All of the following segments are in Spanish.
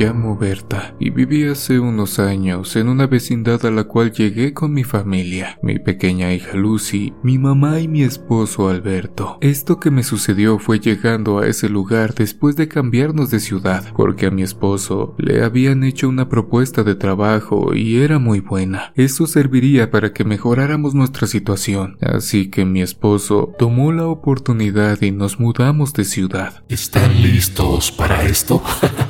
llamo Berta y viví hace unos años en una vecindad a la cual llegué con mi familia, mi pequeña hija Lucy, mi mamá y mi esposo Alberto. Esto que me sucedió fue llegando a ese lugar después de cambiarnos de ciudad, porque a mi esposo le habían hecho una propuesta de trabajo y era muy buena. Eso serviría para que mejoráramos nuestra situación, así que mi esposo tomó la oportunidad y nos mudamos de ciudad. ¿Están listos para esto?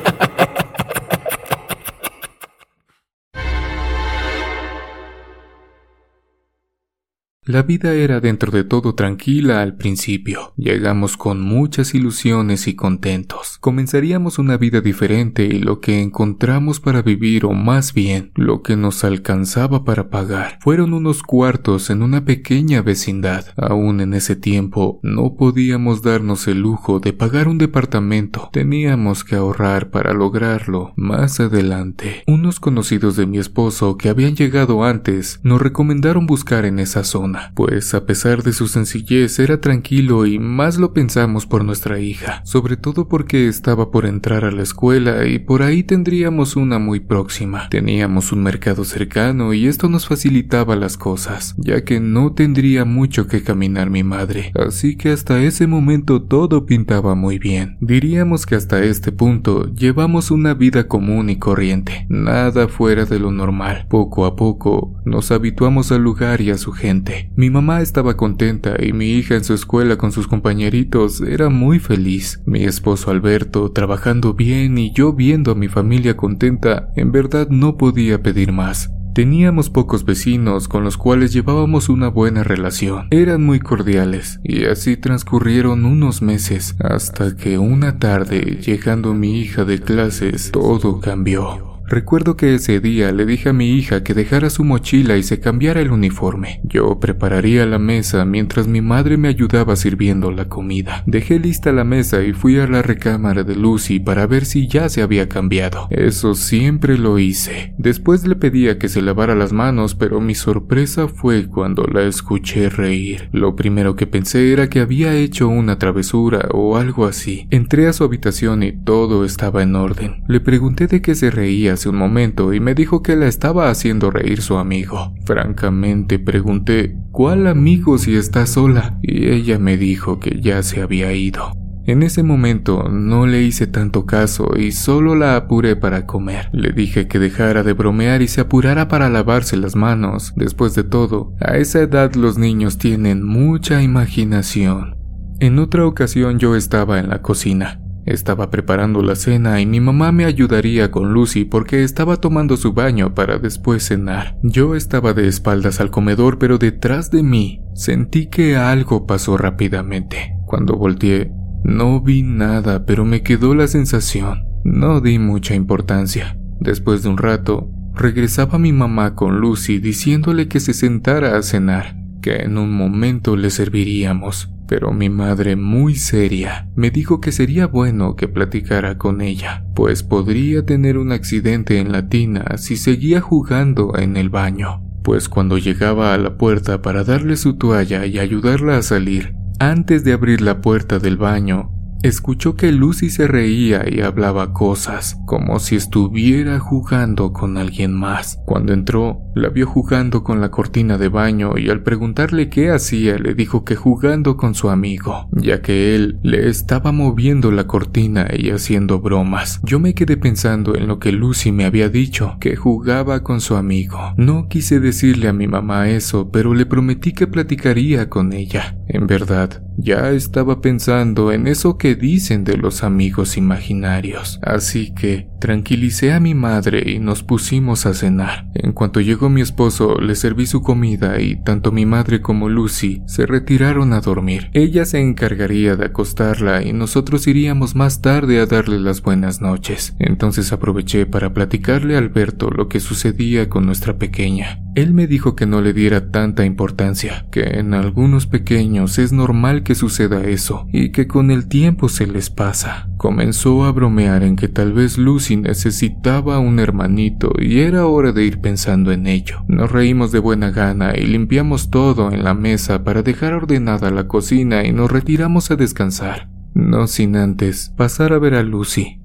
La vida era dentro de todo tranquila al principio. Llegamos con muchas ilusiones y contentos. Comenzaríamos una vida diferente y lo que encontramos para vivir o más bien lo que nos alcanzaba para pagar fueron unos cuartos en una pequeña vecindad. Aún en ese tiempo no podíamos darnos el lujo de pagar un departamento. Teníamos que ahorrar para lograrlo más adelante. Unos conocidos de mi esposo que habían llegado antes nos recomendaron buscar en esa zona pues a pesar de su sencillez era tranquilo y más lo pensamos por nuestra hija, sobre todo porque estaba por entrar a la escuela y por ahí tendríamos una muy próxima. Teníamos un mercado cercano y esto nos facilitaba las cosas, ya que no tendría mucho que caminar mi madre, así que hasta ese momento todo pintaba muy bien. Diríamos que hasta este punto llevamos una vida común y corriente, nada fuera de lo normal. Poco a poco nos habituamos al lugar y a su gente. Mi mamá estaba contenta y mi hija en su escuela con sus compañeritos era muy feliz. Mi esposo Alberto trabajando bien y yo viendo a mi familia contenta, en verdad no podía pedir más. Teníamos pocos vecinos con los cuales llevábamos una buena relación. Eran muy cordiales y así transcurrieron unos meses hasta que una tarde, llegando mi hija de clases, todo cambió. Recuerdo que ese día le dije a mi hija que dejara su mochila y se cambiara el uniforme. Yo prepararía la mesa mientras mi madre me ayudaba sirviendo la comida. Dejé lista la mesa y fui a la recámara de Lucy para ver si ya se había cambiado. Eso siempre lo hice. Después le pedía que se lavara las manos, pero mi sorpresa fue cuando la escuché reír. Lo primero que pensé era que había hecho una travesura o algo así. Entré a su habitación y todo estaba en orden. Le pregunté de qué se reía un momento y me dijo que la estaba haciendo reír su amigo. Francamente pregunté, ¿cuál amigo si está sola? Y ella me dijo que ya se había ido. En ese momento no le hice tanto caso y solo la apuré para comer. Le dije que dejara de bromear y se apurara para lavarse las manos. Después de todo, a esa edad los niños tienen mucha imaginación. En otra ocasión yo estaba en la cocina. Estaba preparando la cena y mi mamá me ayudaría con Lucy porque estaba tomando su baño para después cenar. Yo estaba de espaldas al comedor pero detrás de mí sentí que algo pasó rápidamente. Cuando volteé no vi nada pero me quedó la sensación. No di mucha importancia. Después de un rato regresaba mi mamá con Lucy diciéndole que se sentara a cenar, que en un momento le serviríamos pero mi madre, muy seria, me dijo que sería bueno que platicara con ella, pues podría tener un accidente en la tina si seguía jugando en el baño. Pues cuando llegaba a la puerta para darle su toalla y ayudarla a salir, antes de abrir la puerta del baño, escuchó que Lucy se reía y hablaba cosas, como si estuviera jugando con alguien más. Cuando entró, la vio jugando con la cortina de baño y al preguntarle qué hacía le dijo que jugando con su amigo, ya que él le estaba moviendo la cortina y haciendo bromas. Yo me quedé pensando en lo que Lucy me había dicho, que jugaba con su amigo. No quise decirle a mi mamá eso, pero le prometí que platicaría con ella. En verdad, ya estaba pensando en eso que dicen de los amigos imaginarios, así que tranquilicé a mi madre y nos pusimos a cenar. En cuanto llegó mi esposo, le serví su comida y tanto mi madre como Lucy se retiraron a dormir. Ella se encargaría de acostarla y nosotros iríamos más tarde a darle las buenas noches. Entonces aproveché para platicarle a Alberto lo que sucedía con nuestra pequeña. Él me dijo que no le diera tanta importancia, que en algunos pequeños es normal que suceda eso y que con el tiempo se les pasa. Comenzó a bromear en que tal vez Lucy necesitaba un hermanito y era hora de ir pensando en ello. Nos reímos de buena gana y limpiamos todo en la mesa para dejar ordenada la cocina y nos retiramos a descansar. no sin antes pasar a ver a Lucy.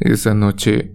Esa noche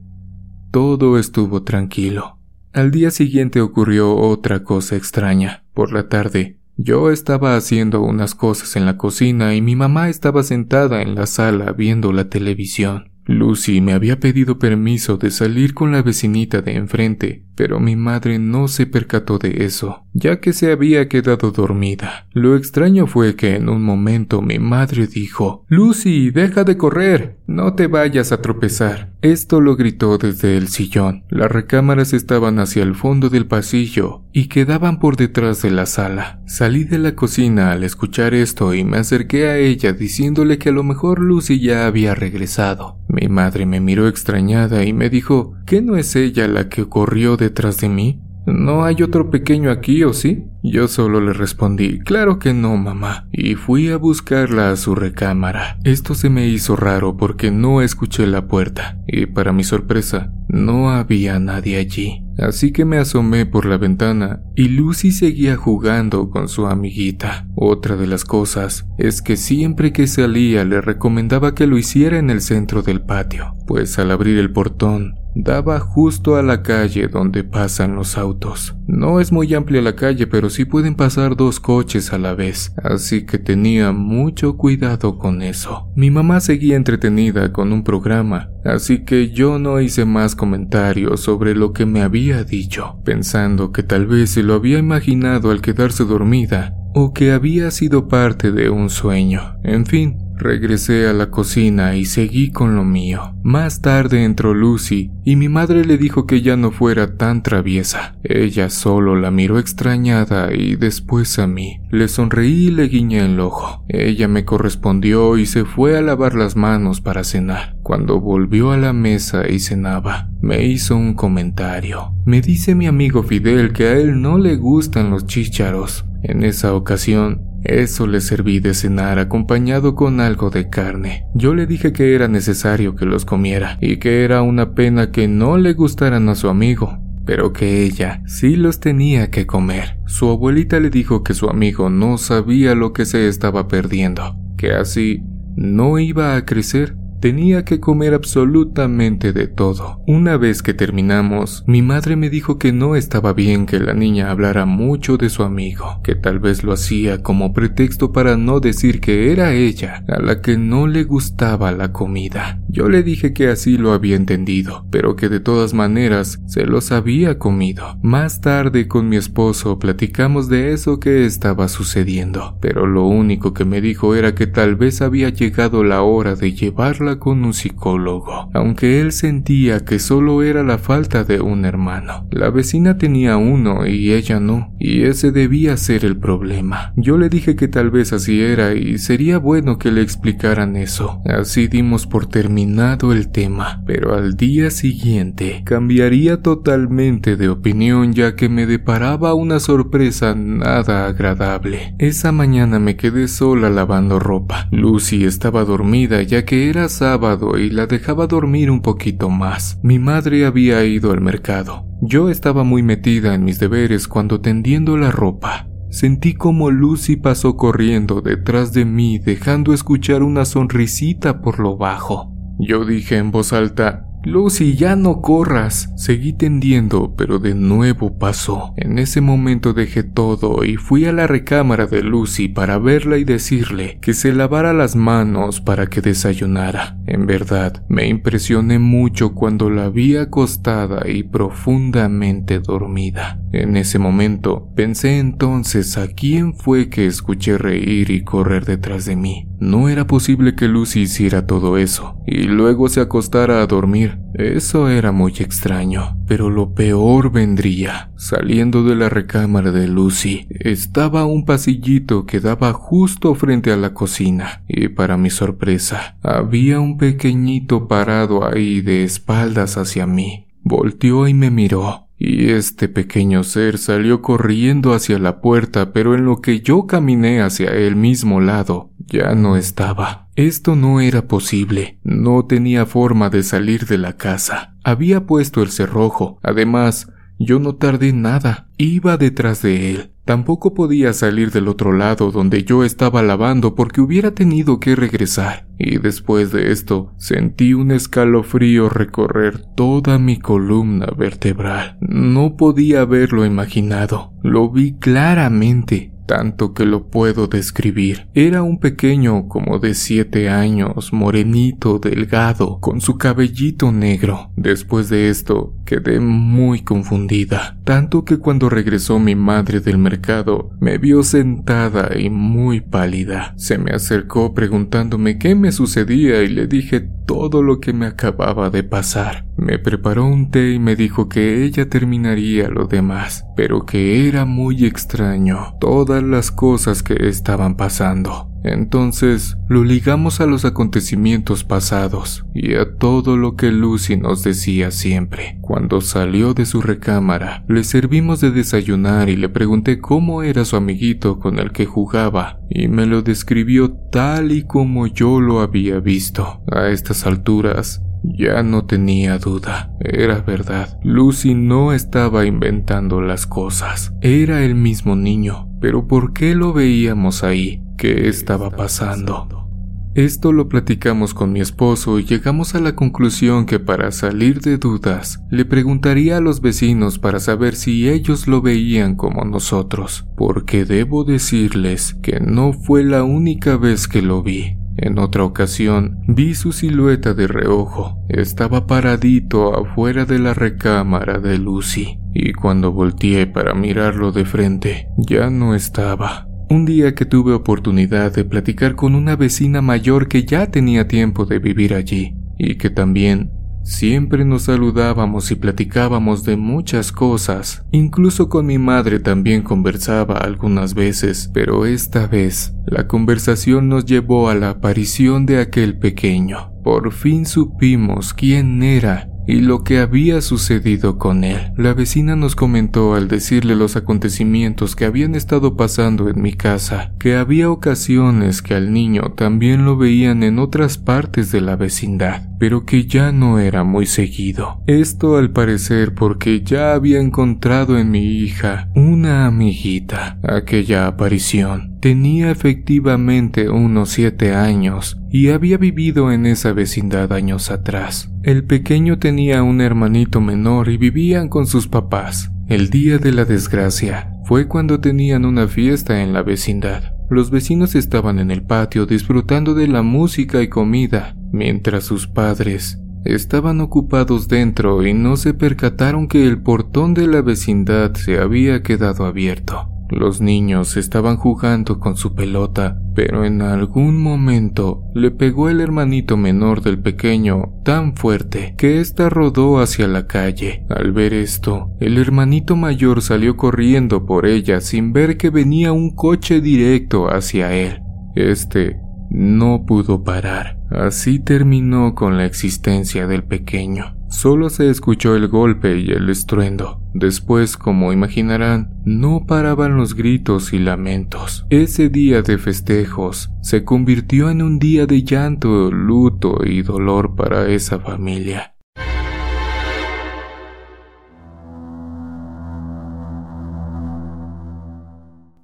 todo estuvo tranquilo. Al día siguiente ocurrió otra cosa extraña. Por la tarde, yo estaba haciendo unas cosas en la cocina y mi mamá estaba sentada en la sala viendo la televisión. Lucy me había pedido permiso de salir con la vecinita de enfrente, pero mi madre no se percató de eso, ya que se había quedado dormida. Lo extraño fue que en un momento mi madre dijo, Lucy, deja de correr, no te vayas a tropezar. Esto lo gritó desde el sillón. Las recámaras estaban hacia el fondo del pasillo y quedaban por detrás de la sala. Salí de la cocina al escuchar esto y me acerqué a ella diciéndole que a lo mejor Lucy ya había regresado. Mi madre me miró extrañada y me dijo, ¿qué no es ella la que corrió detrás de mí? ¿No hay otro pequeño aquí o sí? Yo solo le respondí, claro que no, mamá, y fui a buscarla a su recámara. Esto se me hizo raro porque no escuché la puerta, y para mi sorpresa, no había nadie allí. Así que me asomé por la ventana y Lucy seguía jugando con su amiguita. Otra de las cosas es que siempre que salía le recomendaba que lo hiciera en el centro del patio, pues al abrir el portón daba justo a la calle donde pasan los autos. No es muy amplia la calle, pero sí pueden pasar dos coches a la vez, así que tenía mucho cuidado con eso. Mi mamá seguía entretenida con un programa, así que yo no hice más comentarios sobre lo que me había dicho, pensando que tal vez se lo había imaginado al quedarse dormida o que había sido parte de un sueño. En fin, Regresé a la cocina y seguí con lo mío. Más tarde entró Lucy y mi madre le dijo que ya no fuera tan traviesa. Ella solo la miró extrañada y después a mí. Le sonreí y le guiñé el ojo. Ella me correspondió y se fue a lavar las manos para cenar. Cuando volvió a la mesa y cenaba, me hizo un comentario. Me dice mi amigo Fidel que a él no le gustan los chícharos. En esa ocasión eso le serví de cenar acompañado con algo de carne. Yo le dije que era necesario que los comiera y que era una pena que no le gustaran a su amigo, pero que ella sí los tenía que comer. Su abuelita le dijo que su amigo no sabía lo que se estaba perdiendo, que así no iba a crecer Tenía que comer absolutamente de todo. Una vez que terminamos, mi madre me dijo que no estaba bien que la niña hablara mucho de su amigo, que tal vez lo hacía como pretexto para no decir que era ella a la que no le gustaba la comida. Yo le dije que así lo había entendido, pero que de todas maneras se los había comido. Más tarde con mi esposo platicamos de eso que estaba sucediendo, pero lo único que me dijo era que tal vez había llegado la hora de llevarla con un psicólogo, aunque él sentía que solo era la falta de un hermano. La vecina tenía uno y ella no, y ese debía ser el problema. Yo le dije que tal vez así era y sería bueno que le explicaran eso. Así dimos por terminado el tema, pero al día siguiente cambiaría totalmente de opinión ya que me deparaba una sorpresa nada agradable. Esa mañana me quedé sola lavando ropa. Lucy estaba dormida ya que era sábado y la dejaba dormir un poquito más. Mi madre había ido al mercado. Yo estaba muy metida en mis deberes cuando tendiendo la ropa. Sentí como Lucy pasó corriendo detrás de mí dejando escuchar una sonrisita por lo bajo. Yo dije en voz alta, Lucy, ya no corras. Seguí tendiendo, pero de nuevo pasó. En ese momento dejé todo y fui a la recámara de Lucy para verla y decirle que se lavara las manos para que desayunara. En verdad, me impresioné mucho cuando la vi acostada y profundamente dormida. En ese momento, pensé entonces a quién fue que escuché reír y correr detrás de mí. No era posible que Lucy hiciera todo eso y luego se acostara a dormir. Eso era muy extraño, pero lo peor vendría. Saliendo de la recámara de Lucy, estaba un pasillito que daba justo frente a la cocina, y para mi sorpresa, había un pequeñito parado ahí de espaldas hacia mí. Volteó y me miró y este pequeño ser salió corriendo hacia la puerta, pero en lo que yo caminé hacia el mismo lado, ya no estaba. Esto no era posible, no tenía forma de salir de la casa. Había puesto el cerrojo, además, Yo no tardé nada, iba detrás de él. Tampoco podía salir del otro lado donde yo estaba lavando porque hubiera tenido que regresar. Y después de esto, sentí un escalofrío recorrer toda mi columna vertebral. No podía haberlo imaginado. Lo vi claramente tanto que lo puedo describir. Era un pequeño como de siete años, morenito, delgado, con su cabellito negro. Después de esto, quedé muy confundida, tanto que cuando regresó mi madre del mercado, me vio sentada y muy pálida. Se me acercó preguntándome qué me sucedía y le dije todo lo que me acababa de pasar. Me preparó un té y me dijo que ella terminaría lo demás, pero que era muy extraño todas las cosas que estaban pasando. Entonces lo ligamos a los acontecimientos pasados y a todo lo que Lucy nos decía siempre. Cuando salió de su recámara, le servimos de desayunar y le pregunté cómo era su amiguito con el que jugaba y me lo describió tal y como yo lo había visto. A estas alturas, ya no tenía duda, era verdad. Lucy no estaba inventando las cosas, era el mismo niño, pero ¿por qué lo veíamos ahí? ¿Qué estaba pasando? Esto lo platicamos con mi esposo y llegamos a la conclusión que para salir de dudas le preguntaría a los vecinos para saber si ellos lo veían como nosotros, porque debo decirles que no fue la única vez que lo vi. En otra ocasión vi su silueta de reojo. Estaba paradito afuera de la recámara de Lucy, y cuando volteé para mirarlo de frente, ya no estaba. Un día que tuve oportunidad de platicar con una vecina mayor que ya tenía tiempo de vivir allí y que también siempre nos saludábamos y platicábamos de muchas cosas. Incluso con mi madre también conversaba algunas veces, pero esta vez la conversación nos llevó a la aparición de aquel pequeño. Por fin supimos quién era y lo que había sucedido con él. La vecina nos comentó al decirle los acontecimientos que habían estado pasando en mi casa, que había ocasiones que al niño también lo veían en otras partes de la vecindad, pero que ya no era muy seguido. Esto al parecer porque ya había encontrado en mi hija una amiguita. Aquella aparición tenía efectivamente unos siete años y había vivido en esa vecindad años atrás. El pequeño tenía un hermanito menor y vivían con sus papás. El día de la desgracia fue cuando tenían una fiesta en la vecindad. Los vecinos estaban en el patio disfrutando de la música y comida, mientras sus padres estaban ocupados dentro y no se percataron que el portón de la vecindad se había quedado abierto. Los niños estaban jugando con su pelota, pero en algún momento le pegó el hermanito menor del pequeño tan fuerte que ésta rodó hacia la calle. Al ver esto, el hermanito mayor salió corriendo por ella sin ver que venía un coche directo hacia él. Este no pudo parar. Así terminó con la existencia del pequeño. Solo se escuchó el golpe y el estruendo. Después, como imaginarán, no paraban los gritos y lamentos. Ese día de festejos se convirtió en un día de llanto, luto y dolor para esa familia.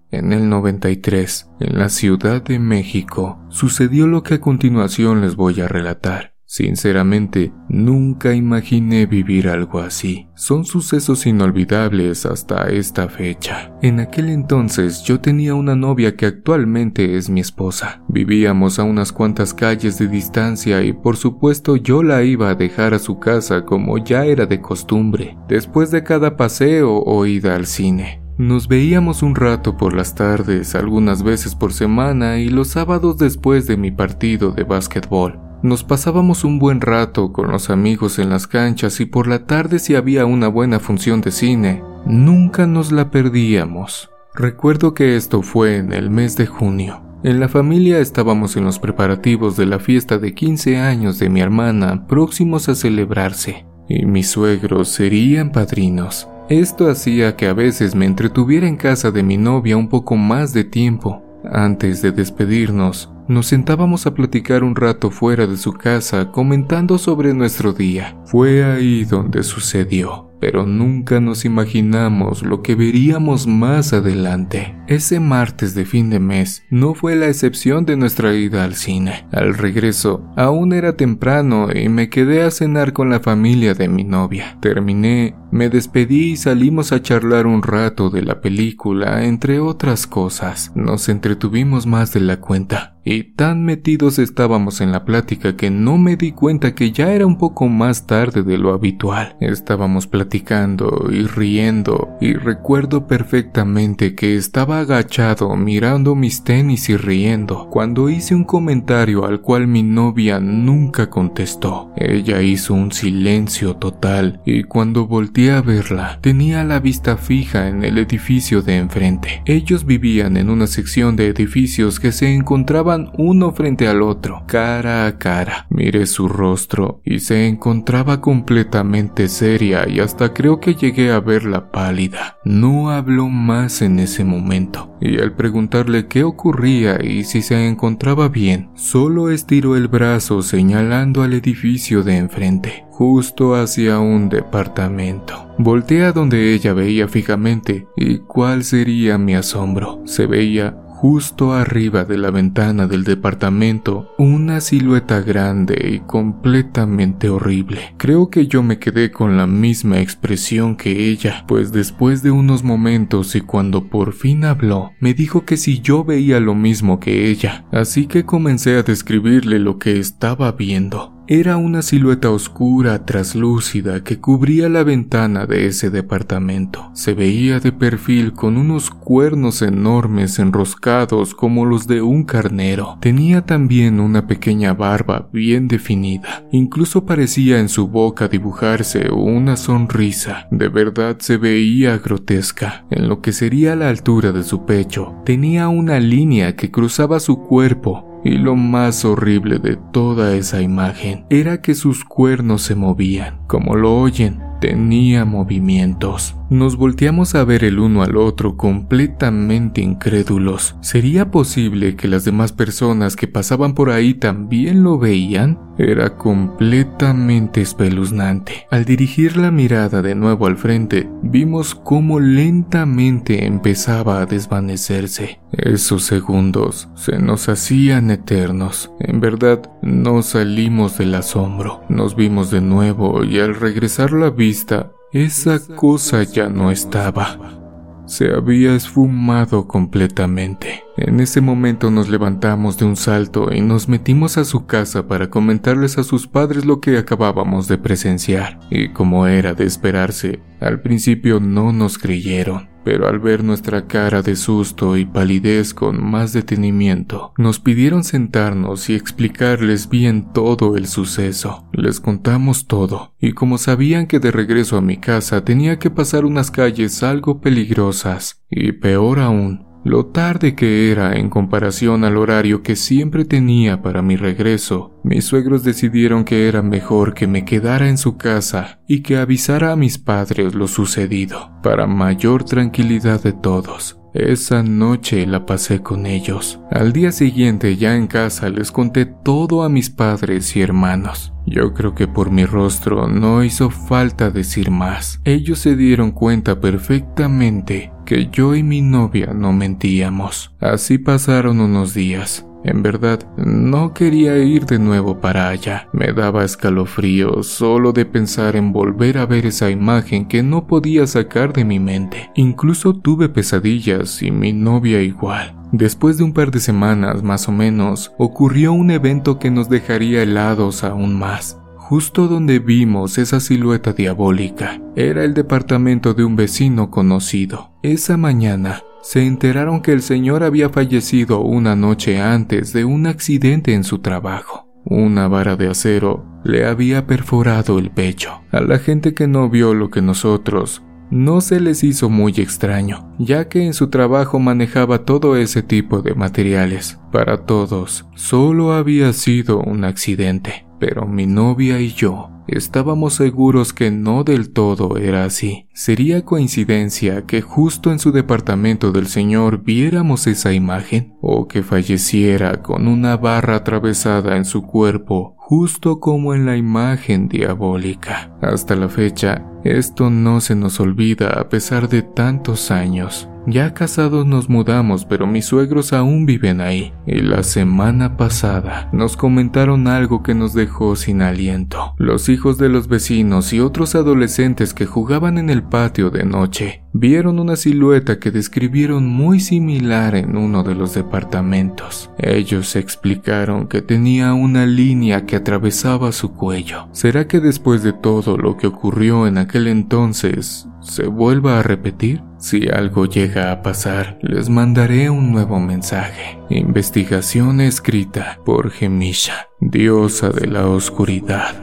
En el 93, en la Ciudad de México, sucedió lo que a continuación les voy a relatar. Sinceramente, nunca imaginé vivir algo así. Son sucesos inolvidables hasta esta fecha. En aquel entonces yo tenía una novia que actualmente es mi esposa. Vivíamos a unas cuantas calles de distancia y por supuesto yo la iba a dejar a su casa como ya era de costumbre, después de cada paseo o ida al cine. Nos veíamos un rato por las tardes, algunas veces por semana y los sábados después de mi partido de básquetbol. Nos pasábamos un buen rato con los amigos en las canchas y por la tarde si había una buena función de cine, nunca nos la perdíamos. Recuerdo que esto fue en el mes de junio. En la familia estábamos en los preparativos de la fiesta de 15 años de mi hermana próximos a celebrarse, y mis suegros serían padrinos. Esto hacía que a veces me entretuviera en casa de mi novia un poco más de tiempo. Antes de despedirnos, nos sentábamos a platicar un rato fuera de su casa comentando sobre nuestro día. Fue ahí donde sucedió. pero nunca nos imaginamos lo que veríamos más adelante. Ese martes de fin de mes no fue la excepción de nuestra ida al cine. Al regreso, aún era temprano y me quedé a cenar con la familia de mi novia. Terminé, me despedí y salimos a charlar un rato de la película, entre otras cosas. Nos entretuvimos más de la cuenta y tan metidos estábamos en la plática que no me di cuenta que ya era un poco más tarde de lo habitual. Estábamos platicando y riendo y recuerdo perfectamente que estaba agachado mirando mis tenis y riendo cuando hice un comentario al cual mi novia nunca contestó. Ella hizo un silencio total y cuando volteé a verla tenía la vista fija en el edificio de enfrente. Ellos vivían en una sección de edificios que se encontraban uno frente al otro, cara a cara. Miré su rostro y se encontraba completamente seria y hasta creo que llegué a verla pálida. No habló más en ese momento y al preguntarle qué ocurría y si se encontraba bien, solo estiró el brazo señalando al edificio de enfrente justo hacia un departamento. Volteé a donde ella veía fijamente y cuál sería mi asombro. Se veía justo arriba de la ventana del departamento una silueta grande y completamente horrible. Creo que yo me quedé con la misma expresión que ella, pues después de unos momentos y cuando por fin habló, me dijo que si yo veía lo mismo que ella, así que comencé a describirle lo que estaba viendo. Era una silueta oscura, traslúcida, que cubría la ventana de ese departamento. Se veía de perfil con unos cuernos enormes enroscados como los de un carnero. Tenía también una pequeña barba bien definida. Incluso parecía en su boca dibujarse una sonrisa. De verdad se veía grotesca. En lo que sería la altura de su pecho, tenía una línea que cruzaba su cuerpo y lo más horrible de toda esa imagen era que sus cuernos se movían, como lo oyen, tenía movimientos. Nos volteamos a ver el uno al otro completamente incrédulos. ¿Sería posible que las demás personas que pasaban por ahí también lo veían? Era completamente espeluznante. Al dirigir la mirada de nuevo al frente, vimos cómo lentamente empezaba a desvanecerse. Esos segundos se nos hacían eternos. En verdad, no salimos del asombro. Nos vimos de nuevo y al regresar la vista, esa cosa ya no estaba. Se había esfumado completamente. En ese momento nos levantamos de un salto y nos metimos a su casa para comentarles a sus padres lo que acabábamos de presenciar. Y como era de esperarse, al principio no nos creyeron pero al ver nuestra cara de susto y palidez con más detenimiento, nos pidieron sentarnos y explicarles bien todo el suceso. Les contamos todo, y como sabían que de regreso a mi casa tenía que pasar unas calles algo peligrosas, y peor aún, lo tarde que era en comparación al horario que siempre tenía para mi regreso, mis suegros decidieron que era mejor que me quedara en su casa y que avisara a mis padres lo sucedido, para mayor tranquilidad de todos. Esa noche la pasé con ellos. Al día siguiente ya en casa les conté todo a mis padres y hermanos. Yo creo que por mi rostro no hizo falta decir más. Ellos se dieron cuenta perfectamente que yo y mi novia no mentíamos. Así pasaron unos días. En verdad, no quería ir de nuevo para allá. Me daba escalofrío solo de pensar en volver a ver esa imagen que no podía sacar de mi mente. Incluso tuve pesadillas y mi novia igual. Después de un par de semanas más o menos, ocurrió un evento que nos dejaría helados aún más. Justo donde vimos esa silueta diabólica, era el departamento de un vecino conocido. Esa mañana, se enteraron que el señor había fallecido una noche antes de un accidente en su trabajo. Una vara de acero le había perforado el pecho. A la gente que no vio lo que nosotros, no se les hizo muy extraño, ya que en su trabajo manejaba todo ese tipo de materiales. Para todos, solo había sido un accidente, pero mi novia y yo Estábamos seguros que no del todo era así. ¿Sería coincidencia que justo en su departamento del señor viéramos esa imagen? ¿O que falleciera con una barra atravesada en su cuerpo justo como en la imagen diabólica. Hasta la fecha, esto no se nos olvida a pesar de tantos años. Ya casados nos mudamos, pero mis suegros aún viven ahí. Y la semana pasada nos comentaron algo que nos dejó sin aliento. Los hijos de los vecinos y otros adolescentes que jugaban en el patio de noche vieron una silueta que describieron muy similar en uno de los departamentos. Ellos explicaron que tenía una línea que atravesaba su cuello. ¿Será que después de todo lo que ocurrió en aquel entonces se vuelva a repetir? Si algo llega a pasar, les mandaré un nuevo mensaje. Investigación escrita por Gemisha, diosa de la oscuridad.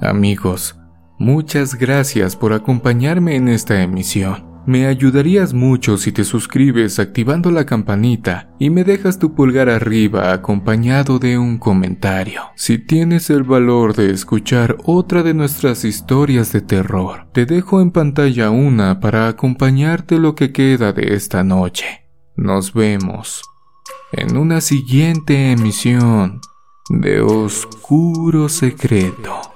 Amigos, muchas gracias por acompañarme en esta emisión. Me ayudarías mucho si te suscribes activando la campanita y me dejas tu pulgar arriba acompañado de un comentario. Si tienes el valor de escuchar otra de nuestras historias de terror, te dejo en pantalla una para acompañarte lo que queda de esta noche. Nos vemos en una siguiente emisión de Oscuro Secreto.